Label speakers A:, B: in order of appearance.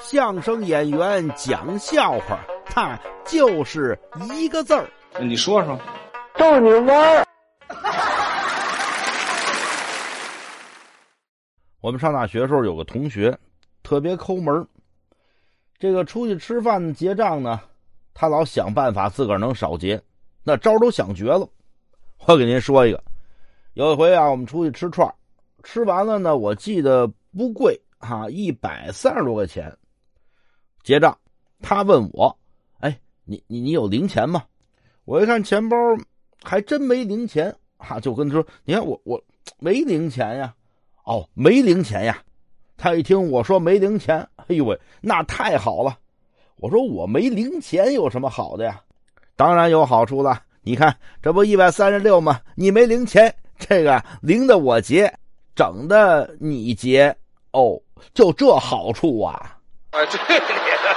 A: 相声演员讲笑话，他就是一个字儿。
B: 你说说，
C: 逗你玩儿。
A: 我们上大学的时候有个同学特别抠门这个出去吃饭结账呢，他老想办法自个儿能少结，那招都想绝了。我给您说一个，有一回啊，我们出去吃串吃完了呢，我记得不贵哈，一百三十多块钱。结账，他问我：“哎，你你你有零钱吗？”我一看钱包，还真没零钱啊，就跟他说：“你看我我没零钱呀。”哦，没零钱呀！他一听我说没零钱，哎呦喂，那太好了！我说我没零钱有什么好的呀？当然有好处了。你看，这不一百三十六吗？你没零钱，这个零的我结，整的你结。哦，就这好处啊！
B: 啊，这你的。